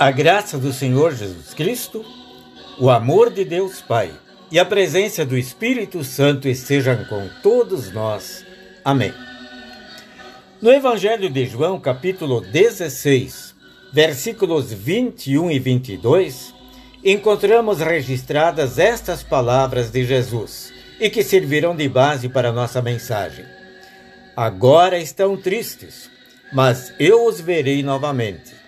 A graça do Senhor Jesus Cristo, o amor de Deus Pai e a presença do Espírito Santo estejam com todos nós. Amém. No Evangelho de João, capítulo 16, versículos 21 e 22, encontramos registradas estas palavras de Jesus e que servirão de base para nossa mensagem. Agora estão tristes, mas eu os verei novamente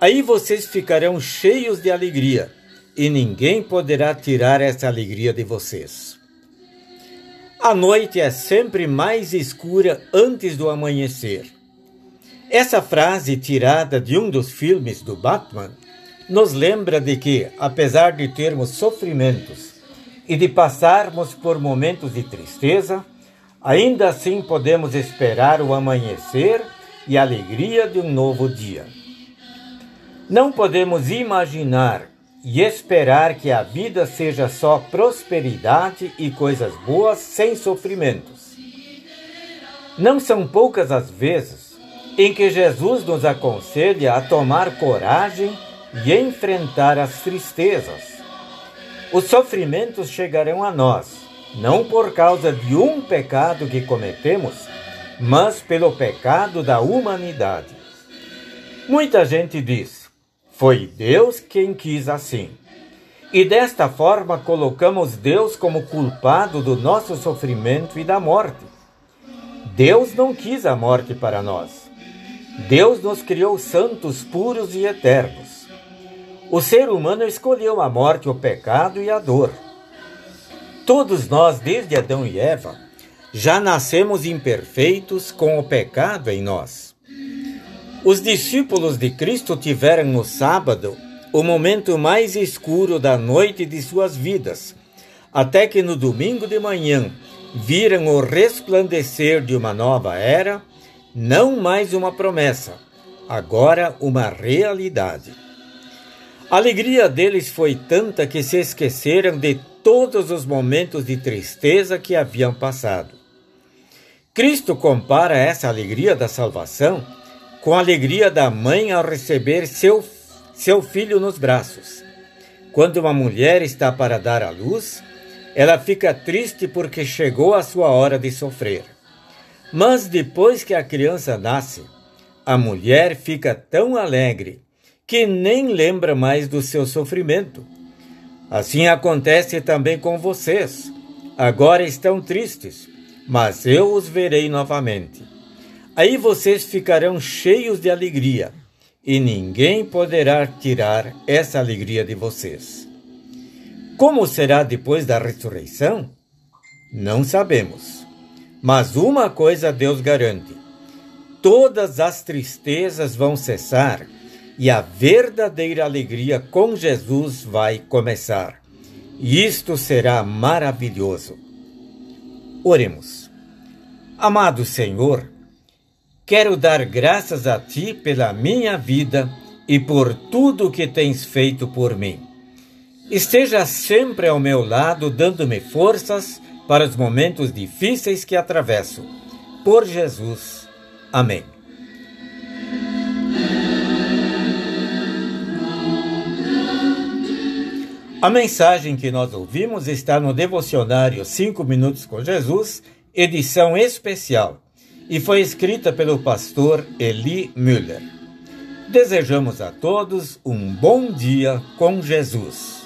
Aí vocês ficarão cheios de alegria, e ninguém poderá tirar essa alegria de vocês. A noite é sempre mais escura antes do amanhecer. Essa frase, tirada de um dos filmes do Batman, nos lembra de que, apesar de termos sofrimentos e de passarmos por momentos de tristeza, ainda assim podemos esperar o amanhecer e a alegria de um novo dia. Não podemos imaginar e esperar que a vida seja só prosperidade e coisas boas sem sofrimentos. Não são poucas as vezes em que Jesus nos aconselha a tomar coragem e enfrentar as tristezas. Os sofrimentos chegarão a nós, não por causa de um pecado que cometemos, mas pelo pecado da humanidade. Muita gente diz: foi Deus quem quis assim. E desta forma colocamos Deus como culpado do nosso sofrimento e da morte. Deus não quis a morte para nós. Deus nos criou santos, puros e eternos. O ser humano escolheu a morte, o pecado e a dor. Todos nós, desde Adão e Eva, já nascemos imperfeitos com o pecado em nós. Os discípulos de Cristo tiveram no sábado o momento mais escuro da noite de suas vidas, até que no domingo de manhã viram o resplandecer de uma nova era, não mais uma promessa, agora uma realidade. A alegria deles foi tanta que se esqueceram de todos os momentos de tristeza que haviam passado. Cristo compara essa alegria da salvação com a alegria da mãe ao receber seu, seu filho nos braços. Quando uma mulher está para dar à luz, ela fica triste porque chegou a sua hora de sofrer. Mas depois que a criança nasce, a mulher fica tão alegre que nem lembra mais do seu sofrimento. Assim acontece também com vocês. Agora estão tristes, mas eu os verei novamente. Aí vocês ficarão cheios de alegria, e ninguém poderá tirar essa alegria de vocês. Como será depois da ressurreição? Não sabemos. Mas uma coisa Deus garante: todas as tristezas vão cessar e a verdadeira alegria com Jesus vai começar. Isto será maravilhoso. Oremos. Amado Senhor, Quero dar graças a Ti pela minha vida e por tudo que tens feito por mim. Esteja sempre ao meu lado, dando-me forças para os momentos difíceis que atravesso. Por Jesus. Amém. A mensagem que nós ouvimos está no devocionário 5 Minutos com Jesus, edição especial e foi escrita pelo pastor Eli Müller. Desejamos a todos um bom dia com Jesus.